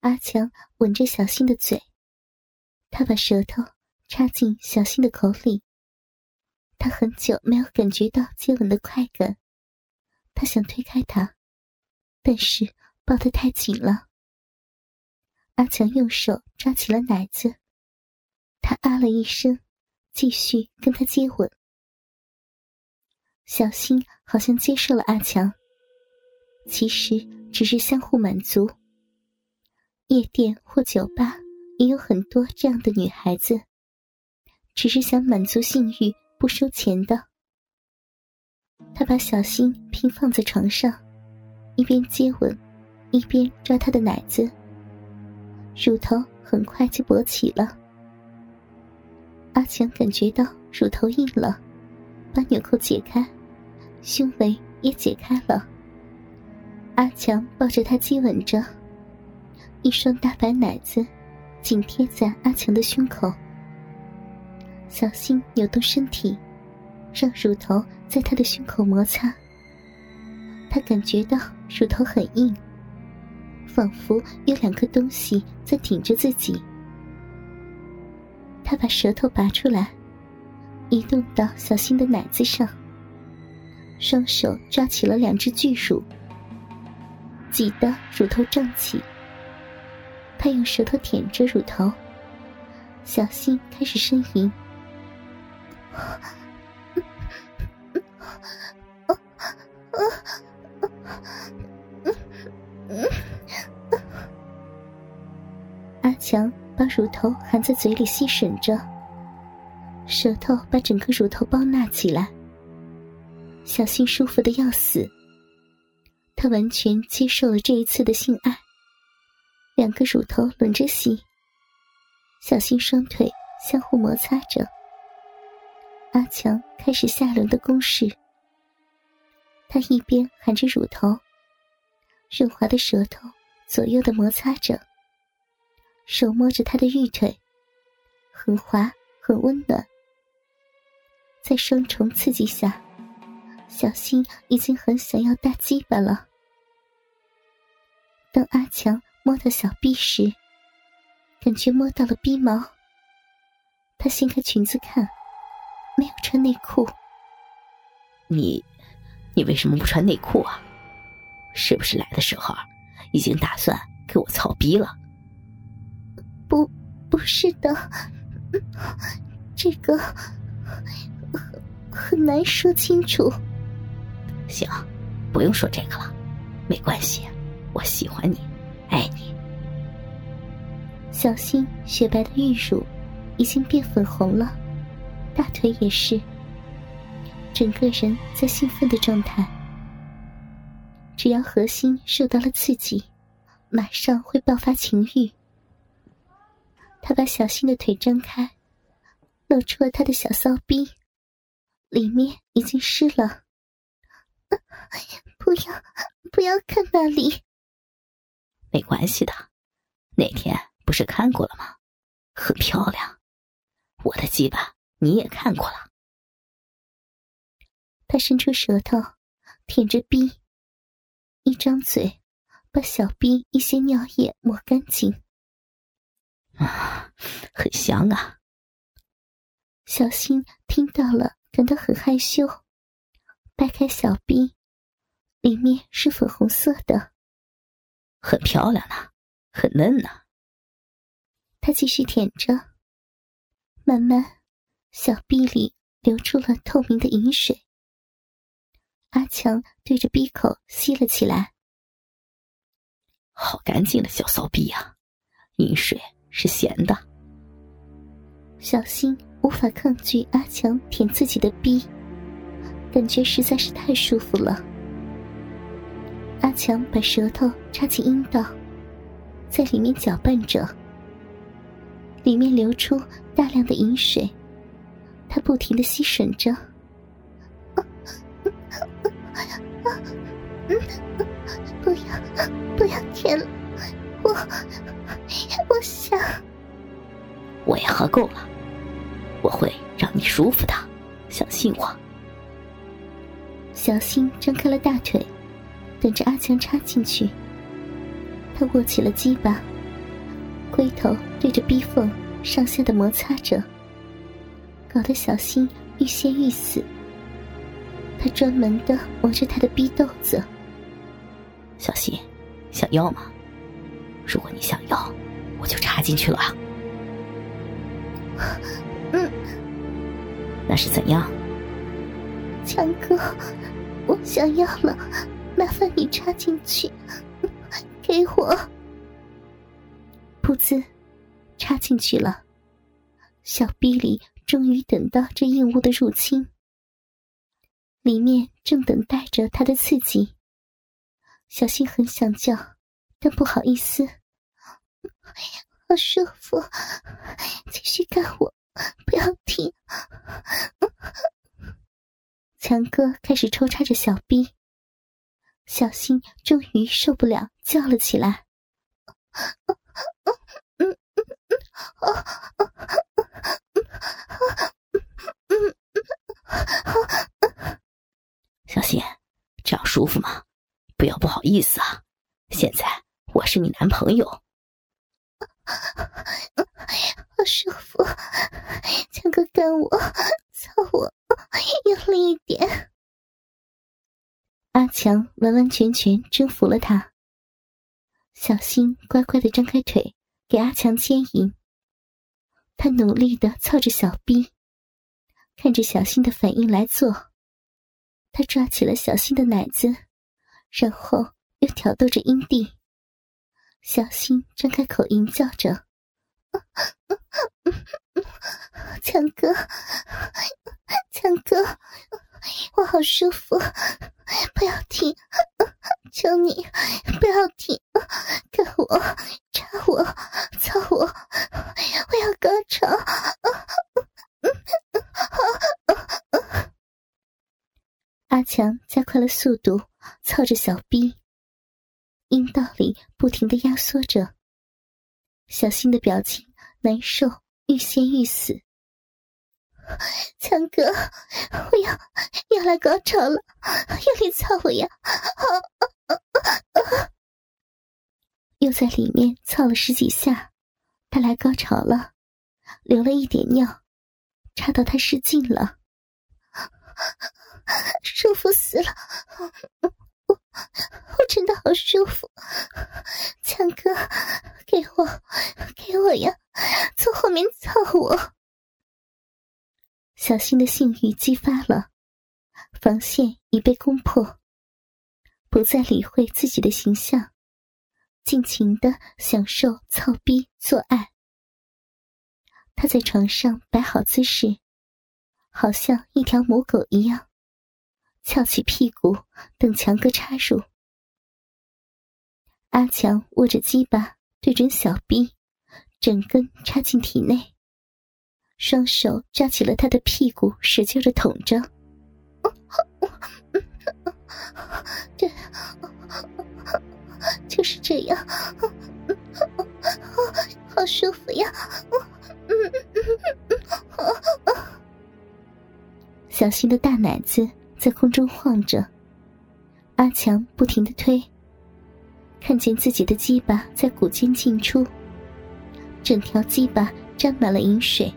阿强吻着小新的嘴，他把舌头插进小新的口里。他很久没有感觉到接吻的快感，他想推开他，但是抱得太紧了。阿强用手抓起了奶子，他啊了一声，继续跟他接吻。小新好像接受了阿强，其实只是相互满足。夜店或酒吧也有很多这样的女孩子，只是想满足性欲。不收钱的，他把小新平放在床上，一边接吻，一边抓他的奶子。乳头很快就勃起了。阿强感觉到乳头硬了，把纽扣解开，胸围也解开了。阿强抱着他接吻着，一双大白奶子紧贴在阿强的胸口。小心扭动身体，让乳头在他的胸口摩擦。他感觉到乳头很硬，仿佛有两个东西在顶着自己。他把舌头拔出来，移动到小新的奶子上，双手抓起了两只巨乳，挤得乳头胀起。他用舌头舔着乳头，小新开始呻吟。阿强把乳头含在嘴里吸吮着，舌头把整个乳头包纳起来。小新舒服的要死，他完全接受了这一次的性爱。两个乳头轮着吸，小新双腿相互摩擦着。阿强开始下轮的攻势，他一边含着乳头，润滑的舌头左右的摩擦着，手摸着他的玉腿，很滑很温暖。在双重刺激下，小新已经很想要大鸡巴了。当阿强摸到小臂时，感觉摸到了逼毛，他掀开裙子看。没有穿内裤，你，你为什么不穿内裤啊？是不是来的时候已经打算给我操逼了？不，不是的，这个很很难说清楚。行，不用说这个了，没关系，我喜欢你，爱你。小新雪白的玉乳已经变粉红了。大腿也是，整个人在兴奋的状态。只要核心受到了刺激，马上会爆发情欲。他把小新的腿张开，露出了他的小骚逼，里面已经湿了。不要，不要看那里。没关系的，那天不是看过了吗？很漂亮，我的鸡巴。你也看过了。他伸出舌头舔着逼，一张嘴把小逼一些尿液抹干净。啊，很香啊！小新听到了，感到很害羞，掰开小逼，里面是粉红色的，很漂亮呢，很嫩呢。他继续舔着，慢慢。小臂里流出了透明的饮水，阿强对着鼻口吸了起来。好干净的小骚逼啊！饮水是咸的。小新无法抗拒阿强舔自己的逼，感觉实在是太舒服了。阿强把舌头插进阴道，在里面搅拌着，里面流出大量的饮水。他不停的吸吮着，不要，不要舔了，我，我想，我也喝够了，我会让你舒服的，相信我。小新张开了大腿，等着阿强插进去。他握起了鸡巴，龟头对着逼缝上下的摩擦着，搞得小新欲仙欲死。他专门的磨着他的逼豆子。小新，想要吗？如果你想要，我就插进去了。嗯，那是怎样？强哥，我想要了，麻烦你插进去，给我。噗呲，插进去了，小逼里终于等到这硬物的入侵，里面正等待着他的刺激。小新很想叫，但不好意思。好舒服，继续干我，不要停。强哥开始抽插着小逼，小新终于受不了，叫了起来。小新，这样舒服吗？不要不好意思啊！现在我是你男朋友。好舒服，强哥干我，操我，用力一点。阿强完完全全征服了他。小新乖乖的张开腿，给阿强牵引。他努力的操着小臂，看着小新的反应来做。他抓起了小新的奶子，然后又挑逗着阴蒂。小新张开口吟叫着：“ 强哥，强哥，我好舒服，不要停，求你不要停，干我，插我，操我，我要高潮！”阿强加快了速度，操着小逼。阴道里不停的压缩着，小新的表情难受，欲仙欲死。强哥，我要要来高潮了，用力操我呀！又在里面操了十几下，他来高潮了，流了一点尿，插到他失禁了，舒服死了。我我真的好舒服，强哥，给我，给我呀！从后面操我。小新的性欲激发了，防线已被攻破，不再理会自己的形象，尽情的享受操逼做爱。他在床上摆好姿势，好像一条母狗一样。翘起屁股，等强哥插入。阿强握着鸡巴，对准小逼，整根插进体内，双手抓起了他的屁股，使劲的捅着。对，就是这样，好舒服呀！小新的大奶子。在空中晃着，阿强不停的推。看见自己的鸡巴在骨间进出，整条鸡巴沾满了饮水。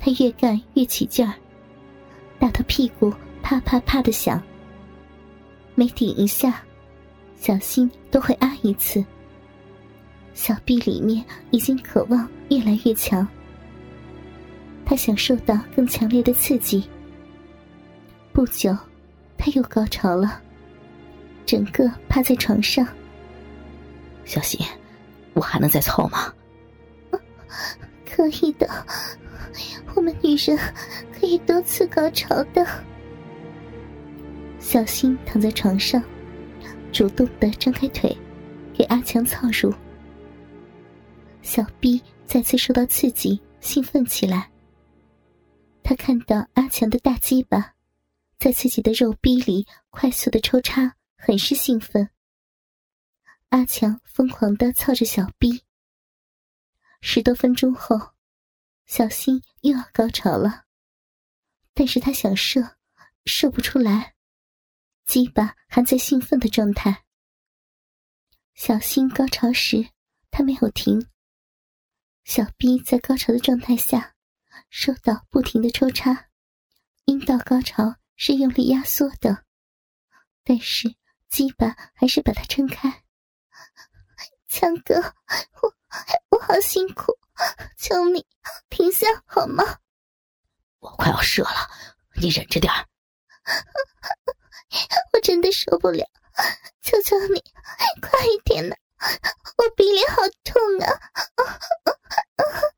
他越干越起劲儿，打到屁股啪啪啪的响。每顶一下，小心都会啊一次。小臂里面已经渴望越来越强，他想受到更强烈的刺激。不久，他又高潮了，整个趴在床上。小新，我还能再凑吗？可以的，我们女人可以多次高潮的。小新躺在床上，主动的张开腿，给阿强操入。小 B 再次受到刺激，兴奋起来。他看到阿强的大鸡巴。在自己的肉逼里快速的抽插，很是兴奋。阿强疯狂的操着小逼。十多分钟后，小新又要高潮了，但是他想射，射不出来，鸡巴还在兴奋的状态。小新高潮时，他没有停。小臂在高潮的状态下，受到不停的抽插，阴道高潮是用力压缩的，但是鸡巴还是把它撑开。强哥，我我好辛苦，求你停下好吗？我快要射了，你忍着点。我真的受不了，求求你快一点，我鼻里好痛啊。